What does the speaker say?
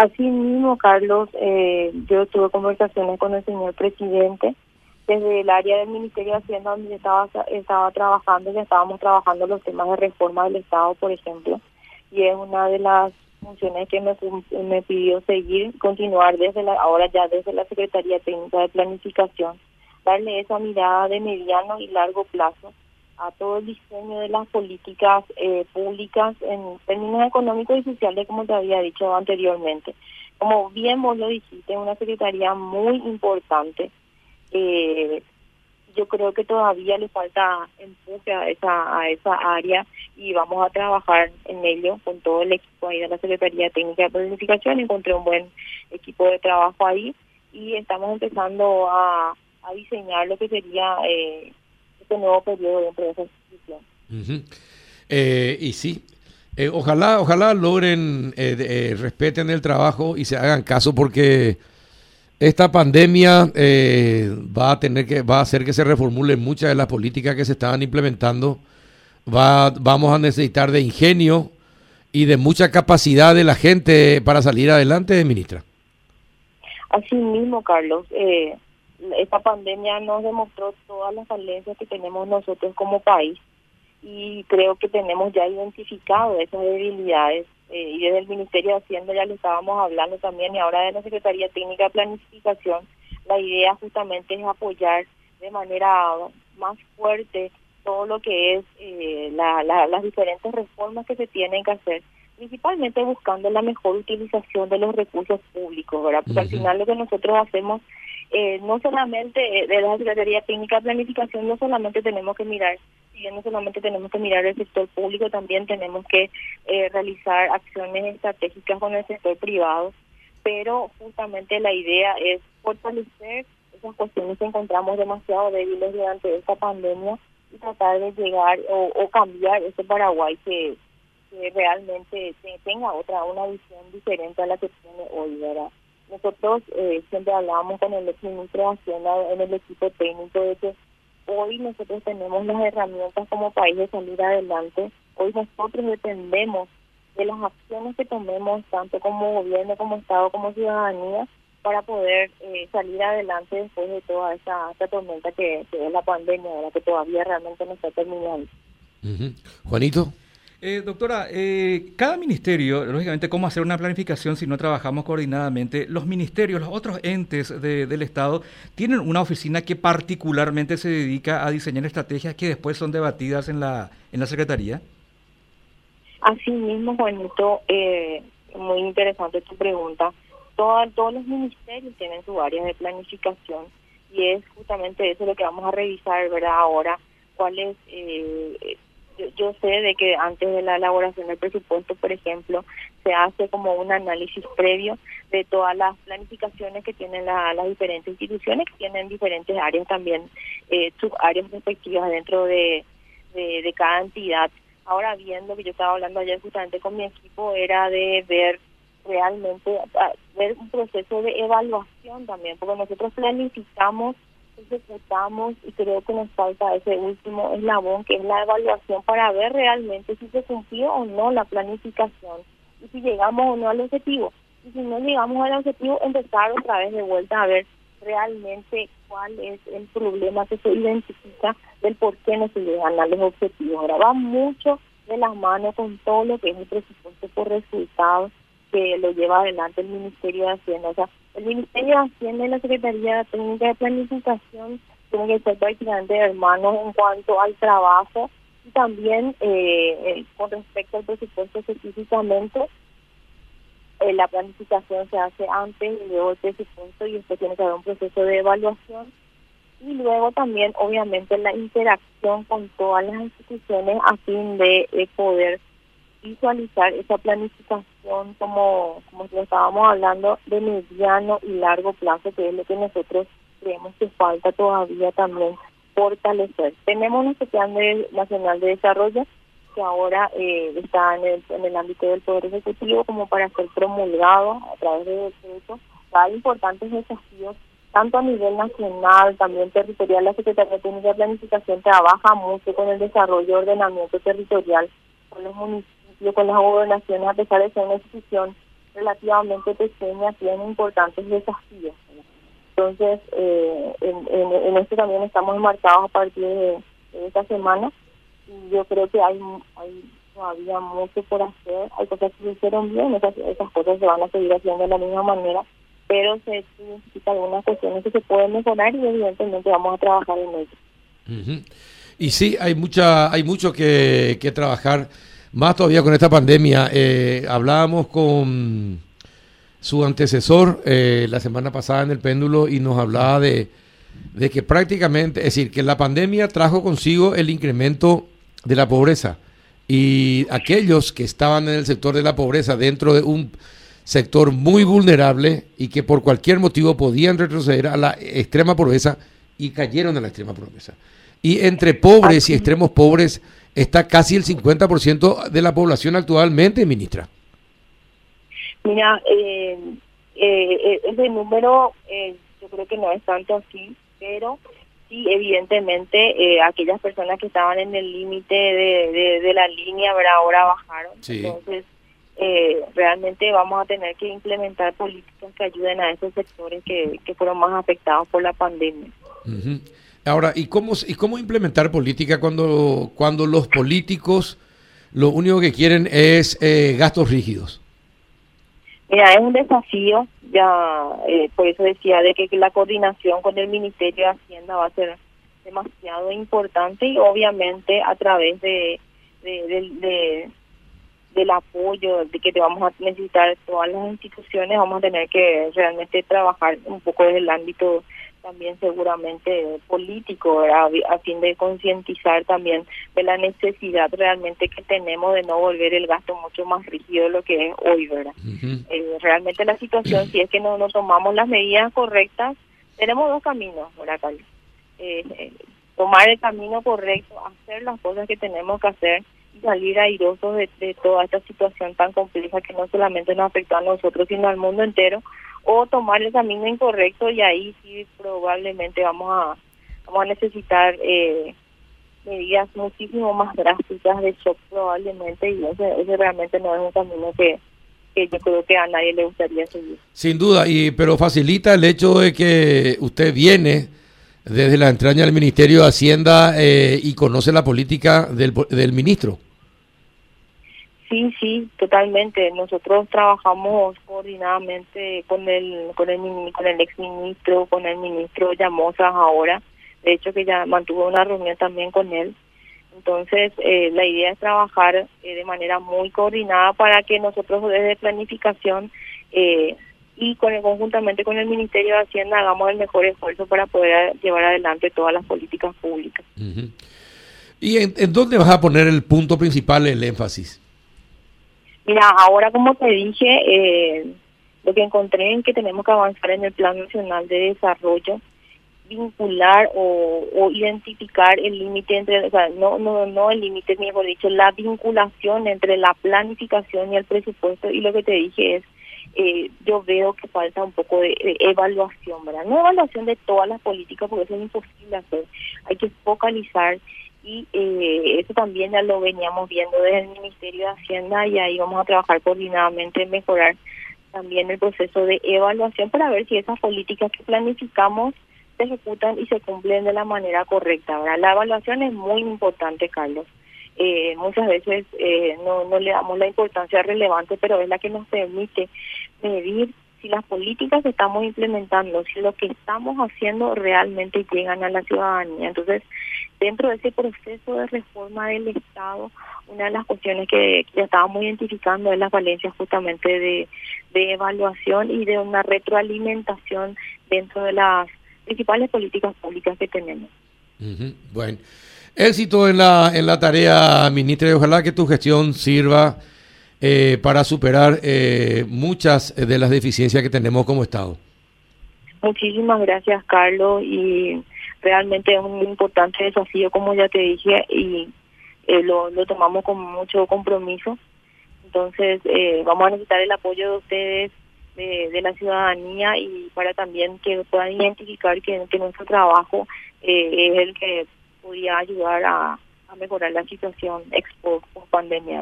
Así mismo, Carlos, eh, yo tuve conversaciones con el señor presidente desde el área del Ministerio de Hacienda donde estaba, estaba trabajando, ya estábamos trabajando los temas de reforma del Estado, por ejemplo, y es una de las funciones que me, me pidió seguir, continuar desde la, ahora ya desde la Secretaría Técnica de Planificación, darle esa mirada de mediano y largo plazo a todo el diseño de las políticas eh, públicas en términos económicos y sociales, como te había dicho anteriormente. Como bien vos lo dijiste, es una secretaría muy importante. Eh, yo creo que todavía le falta empuje a esa, a esa área y vamos a trabajar en ello con todo el equipo ahí de la Secretaría Técnica de Planificación. Encontré un buen equipo de trabajo ahí y estamos empezando a, a diseñar lo que sería eh, este nuevo periodo dentro de esa institución. eh, y sí, eh, ojalá, ojalá logren, eh, eh, respeten el trabajo y se hagan caso porque esta pandemia va a tener que, va a hacer que se reformulen muchas de las políticas que se estaban implementando. Va, vamos a necesitar de ingenio y de mucha capacidad de la gente para salir adelante, ministra. Así mismo, Carlos. Eh, esta pandemia nos demostró todas las falencias que tenemos nosotros como país y creo que tenemos ya identificado esas debilidades eh, y desde el Ministerio de Hacienda ya lo estábamos hablando también y ahora de la Secretaría Técnica de Planificación, la idea justamente es apoyar de manera más fuerte todo lo que es eh, la, las diferentes reformas que se tienen que hacer principalmente buscando la mejor utilización de los recursos públicos, ¿verdad? Porque al final lo que nosotros hacemos eh, no solamente eh, de la Secretaría Técnica de Planificación, no solamente tenemos que mirar, no solamente tenemos que mirar el sector público, también tenemos que eh, realizar acciones estratégicas con el sector privado, pero justamente la idea es fortalecer esas cuestiones que encontramos demasiado débiles durante esta pandemia y tratar de llegar o, o cambiar ese Paraguay que, que realmente tenga otra, una visión diferente a la que tiene hoy, ¿verdad? Nosotros eh, siempre hablábamos con el ministro de Hacienda en el equipo técnico de que hoy nosotros tenemos las herramientas como país de salir adelante. Hoy nosotros dependemos de las acciones que tomemos tanto como gobierno, como Estado, como ciudadanía para poder eh, salir adelante después de toda esa, tormenta que, es la pandemia, la que todavía realmente no está terminando. Juanito. Eh, doctora, eh, cada ministerio, lógicamente, ¿cómo hacer una planificación si no trabajamos coordinadamente? Los ministerios, los otros entes del Estado, tienen una oficina que particularmente se dedica a diseñar estrategias que después son debatidas en la, en la Secretaría. Así mismo, Juanito, eh, muy interesante tu pregunta. todos los ministerios tienen su área de planificación y es justamente eso lo que vamos a revisar, ¿verdad? Ahora, cuál es eh, yo, sé de que antes de la elaboración del presupuesto, por ejemplo, se hace como un análisis previo de todas las planificaciones que tienen las diferentes instituciones, que tienen diferentes áreas también, eh, subáreas respectivas dentro de, de, cada entidad. Ahora bien, lo que yo estaba hablando ayer justamente con mi equipo era de ver realmente, ver un proceso de evaluación también, porque nosotros planificamos ejecutamos y creo que nos falta ese último eslabón que es la evaluación para ver realmente si se cumplió o no la planificación y si llegamos o no al objetivo. Y si no llegamos al objetivo, empezar otra vez de vuelta a ver realmente cuál es el problema que se identifica del por qué no se llegan a los objetivos. Ahora va mucho de las manos con todo lo que es el presupuesto por resultados que lo lleva adelante el Ministerio de Hacienda. El Ministerio de Hacienda y la Secretaría Técnica de Planificación tienen que ser prácticamente hermanos en cuanto al trabajo y también eh, con respecto al presupuesto específicamente. Eh, la planificación se hace antes y luego el presupuesto y después tiene que haber un proceso de evaluación y luego también obviamente la interacción con todas las instituciones a fin de poder visualizar esa planificación como, como lo estábamos hablando de mediano y largo plazo, que es lo que nosotros creemos que falta todavía también fortalecer. Tenemos nuestro plan nacional de desarrollo que ahora eh, está en el, en el ámbito del Poder Ejecutivo como para ser promulgado a través de decretos. Hay importantes desafíos tanto a nivel nacional, también territorial. La Secretaría Técnica de Planificación trabaja mucho con el desarrollo y ordenamiento territorial con los municipios con las gobernaciones, a pesar de ser una institución relativamente pequeñas tienen importantes desafíos. Entonces, eh, en, esto también estamos enmarcados a partir de, esta semana y yo creo que hay, hay todavía mucho por hacer, hay cosas que se hicieron bien, esas, esas cosas se van a seguir haciendo de la misma manera, pero se necesitan algunas cuestiones que se pueden mejorar y evidentemente vamos a trabajar en ello. Y sí, hay mucha, hay mucho que, que trabajar, más todavía con esta pandemia. Eh, hablábamos con su antecesor eh, la semana pasada en el péndulo y nos hablaba de, de que prácticamente, es decir, que la pandemia trajo consigo el incremento de la pobreza y aquellos que estaban en el sector de la pobreza dentro de un sector muy vulnerable y que por cualquier motivo podían retroceder a la extrema pobreza y cayeron a la extrema pobreza. Y entre pobres y extremos pobres está casi el 50% de la población actualmente, ministra. Mira, eh, eh, ese número eh, yo creo que no es tanto así, pero sí, evidentemente, eh, aquellas personas que estaban en el límite de, de, la línea, ahora bajaron. Entonces, eh, realmente vamos a tener que implementar políticas que ayuden a esos sectores que, que fueron más afectados por la pandemia. Ahora, ¿y cómo, ¿y cómo implementar política cuando, cuando los políticos lo único que quieren es eh, gastos rígidos? Mira, es un desafío, ya eh, por eso decía de que la coordinación con el Ministerio de Hacienda va a ser demasiado importante y obviamente a través de, de, del apoyo de que te vamos a necesitar todas las instituciones, vamos a tener que realmente trabajar un poco desde el ámbito también seguramente político, a fin de concientizar también de la necesidad realmente que tenemos de no volver el gasto mucho más rígido de lo que es hoy, ¿verdad? Eh, realmente la situación, si es que no, no tomamos las medidas correctas, tenemos dos caminos, ¿verdad, eh, eh, tomar el camino correcto, hacer las cosas que tenemos que hacer y salir airosos de, de toda esta situación tan compleja que no solamente nos afecta a nosotros, sino al mundo entero, o tomar el camino incorrecto y ahí sí probablemente vamos a vamos a necesitar eh, medidas muchísimo más drásticas de shock probablemente y ese, realmente no es un camino que, que yo creo que a nadie le gustaría seguir. Sin duda, y pero facilita el hecho de que usted viene desde la entraña del Ministerio de Hacienda eh, y conoce la política del, del ministro. Sí, sí, totalmente. Nosotros trabajamos coordinadamente con el con el con el exministro, con el ministro Llamosas ahora. De hecho, que ya mantuvo una reunión también con él. Entonces, eh, la idea es trabajar eh, de manera muy coordinada para que nosotros desde planificación eh, y con el, conjuntamente con el Ministerio de Hacienda hagamos el mejor esfuerzo para poder llevar adelante todas las políticas públicas. ¿Y en, en dónde vas a poner el punto principal, el énfasis? Mira, ahora como te dije, eh, lo que encontré es que tenemos que avanzar en el Plan Nacional de Desarrollo, vincular o, identificar el límite entre, o sea, no, no, no el límite, mejor dicho, la vinculación entre la planificación y el presupuesto. Y lo que te dije es, eh, yo veo que falta un poco de, evaluación, ¿verdad? No evaluación de todas las políticas, porque eso es imposible hacer. Hay que focalizar y eh, eso también ya lo veníamos viendo desde el Ministerio de Hacienda y ahí vamos a trabajar coordinadamente en mejorar también el proceso de evaluación para ver si esas políticas que planificamos se ejecutan y se cumplen de la manera correcta. Ahora, la evaluación es muy importante, Carlos. Eh, muchas veces eh, no, no le damos la importancia relevante, pero es la que nos permite medir si las políticas que estamos implementando, si lo que estamos haciendo realmente llegan a la ciudadanía. Entonces, dentro de ese proceso de reforma del Estado, una de las cuestiones que, ya estábamos identificando es las valencias justamente de, evaluación y de una retroalimentación dentro de las principales políticas públicas que tenemos. Bueno, éxito en la, en la tarea, ministra, y ojalá que tu gestión sirva eh, para superar eh, muchas de las deficiencias que tenemos como Estado. Muchísimas gracias, Carlos, y realmente es un importante desafío, como ya te dije, y eh, lo, lo tomamos con mucho compromiso. Entonces, eh, vamos a necesitar el apoyo de ustedes, de, la ciudadanía, y para también que puedan identificar que, nuestro trabajo eh, es el que podía ayudar a, a mejorar la situación expo pandemia.